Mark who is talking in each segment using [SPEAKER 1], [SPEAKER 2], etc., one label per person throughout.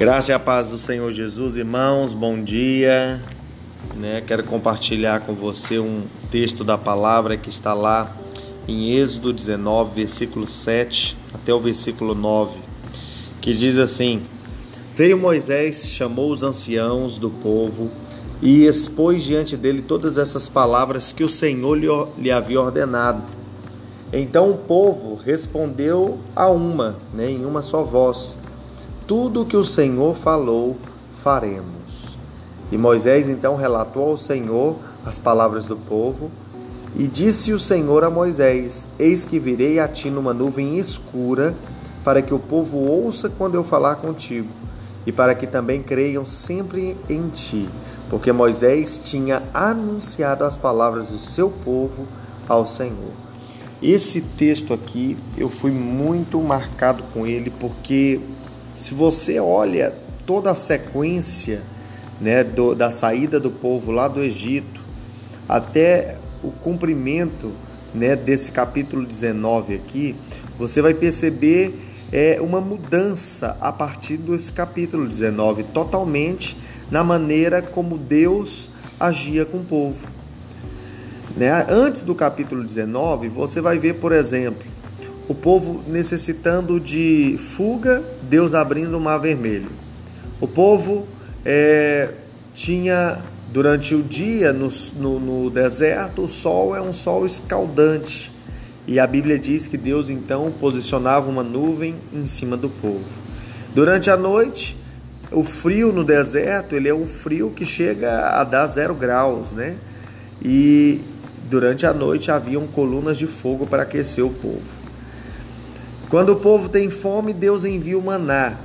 [SPEAKER 1] Graça e a paz do Senhor Jesus, irmãos, bom dia. Né? Quero compartilhar com você um texto da palavra que está lá em Êxodo 19, versículo 7 até o versículo 9, que diz assim: Veio Moisés, chamou os anciãos do povo e expôs diante dele todas essas palavras que o Senhor lhe, havia ordenado. Então o povo respondeu a uma, né, em uma só voz: Tudo que o Senhor falou, faremos. E Moisés então relatou ao Senhor as palavras do povo, e disse o Senhor a Moisés: Eis que virei a ti numa nuvem escura, para que o povo ouça quando eu falar contigo, e para que também creiam sempre em ti, porque Moisés tinha anunciado as palavras do seu povo ao Senhor. Esse texto aqui eu fui muito marcado com ele porque se você olha toda a sequência né, do, da saída do povo lá do Egito até o cumprimento né, desse capítulo 19 aqui, você vai perceber é, uma mudança a partir desse capítulo 19, totalmente na maneira como Deus agia com o povo. Né? Antes do capítulo 19, você vai ver, por exemplo, o povo necessitando de fuga, Deus abrindo o mar vermelho. O povo é, tinha, durante o dia no, no, no deserto, o sol é um sol escaldante. E a Bíblia diz que Deus então posicionava uma nuvem em cima do povo. Durante a noite, o frio no deserto, ele é um frio que chega a dar zero graus, né? E Durante a noite haviam colunas de fogo para aquecer o povo. Quando o povo tem fome, Deus envia o maná.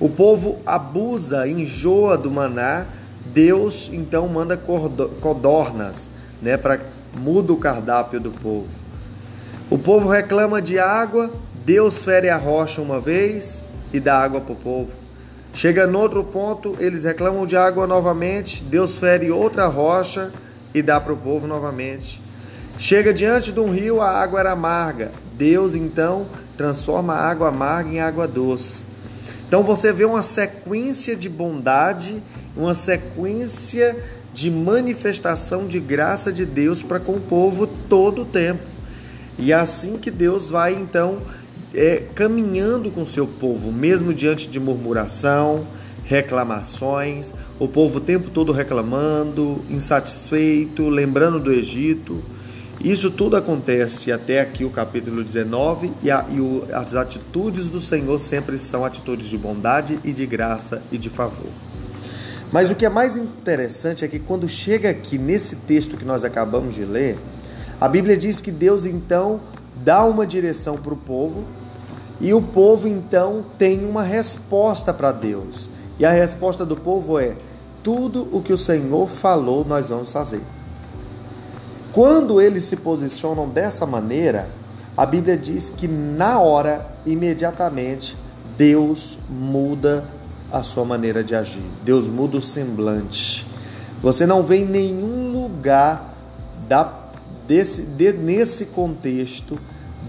[SPEAKER 1] O povo abusa, enjoa do maná, Deus então manda codornas, né, para muda o cardápio do povo. O povo reclama de água, Deus fere a rocha uma vez e dá água para o povo. Chega no outro ponto, eles reclamam de água novamente, Deus fere outra rocha e dá para o povo novamente. Chega diante de um rio, a água era amarga. Deus então transforma a água amarga em água doce. Então você vê uma sequência de bondade, uma sequência de manifestação de graça de Deus para com o povo todo o tempo. E é assim que Deus vai então é, caminhando com o seu povo, mesmo diante de murmuração, reclamações, o povo o tempo todo reclamando, insatisfeito, lembrando do Egito. Isso tudo acontece até aqui o capítulo 19 e, a, e o, as atitudes do Senhor sempre são atitudes de bondade e de graça e de favor. Mas o que é mais interessante é que quando chega aqui nesse texto que nós acabamos de ler, a Bíblia diz que Deus então dá uma direção para o povo e o povo então tem uma resposta para Deus. E a resposta do povo é: tudo o que o Senhor falou, nós vamos fazer. Quando eles se posicionam dessa maneira, a Bíblia diz que na hora, imediatamente, Deus muda a sua maneira de agir. Deus muda o semblante. Você não vê em nenhum lugar da, desse, de, nesse contexto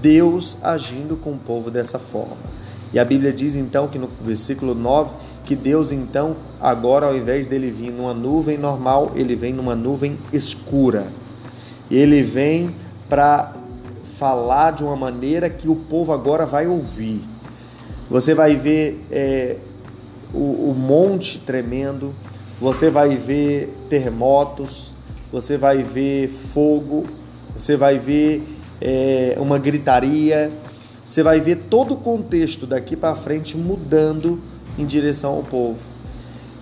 [SPEAKER 1] Deus agindo com o povo dessa forma. E a Bíblia diz então que no versículo 9 que Deus então, agora ao invés dele vir numa nuvem normal, ele vem numa nuvem escura. Ele vem para falar de uma maneira que o povo agora vai ouvir. Você vai ver é, o, o monte tremendo, você vai ver terremotos, você vai ver fogo, você vai ver é, uma gritaria, você vai ver todo o contexto daqui para frente mudando em direção ao povo.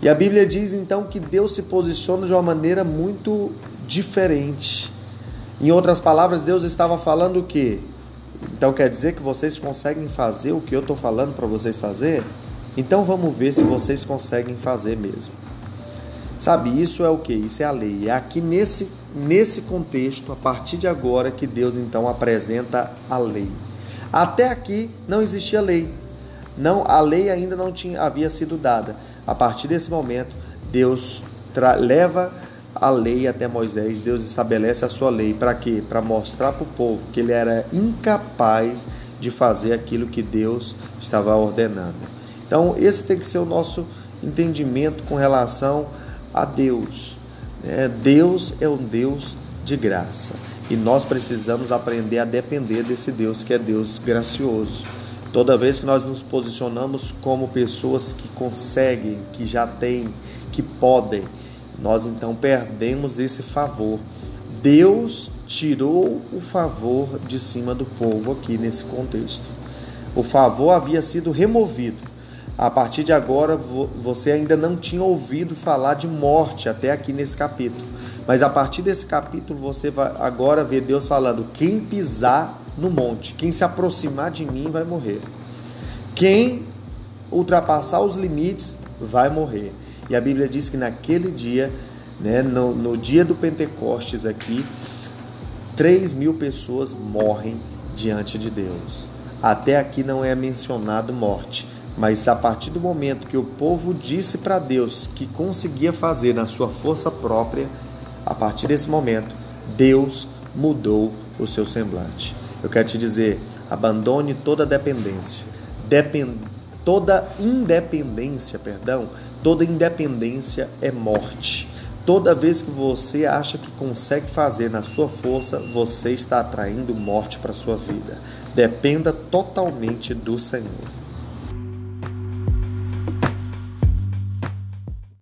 [SPEAKER 1] E a Bíblia diz então que Deus se posiciona de uma maneira muito diferente. Em outras palavras, Deus estava falando o quê? Então quer dizer que vocês conseguem fazer o que eu estou falando para vocês fazer? Então vamos ver se vocês conseguem fazer mesmo. Sabe, isso é o que? Isso é a lei. É aqui nesse, nesse contexto, a partir de agora, que Deus então apresenta a lei. Até aqui não existia lei. Não, a lei ainda não tinha, havia sido dada. A partir desse momento, Deus leva a lei até Moisés, Deus estabelece a sua lei para quê? Para mostrar para o povo que ele era incapaz de fazer aquilo que Deus estava ordenando. Então, esse tem que ser o nosso entendimento com relação a Deus. Né? Deus é um Deus de graça e nós precisamos aprender a depender desse Deus que é Deus gracioso. Toda vez que nós nos posicionamos como pessoas que conseguem, que já têm, que podem, nós então perdemos esse favor. Deus tirou o favor de cima do povo aqui nesse contexto. O favor havia sido removido a partir de agora você ainda não tinha ouvido falar de morte até aqui nesse capítulo. Mas a partir desse capítulo você vai agora ver Deus falando: quem pisar no monte, quem se aproximar de mim vai morrer. Quem ultrapassar os limites vai morrer. E a Bíblia diz que naquele dia, né, no, no dia do Pentecostes aqui, 3 mil pessoas morrem diante de Deus. Até aqui não é mencionado morte. Mas a partir do momento que o povo disse para Deus que conseguia fazer na sua força própria, a partir desse momento, Deus mudou o seu semblante. Eu quero te dizer, abandone toda dependência. Depend... Toda independência, perdão, toda independência é morte. Toda vez que você acha que consegue fazer na sua força, você está atraindo morte para sua vida. Dependa totalmente do Senhor.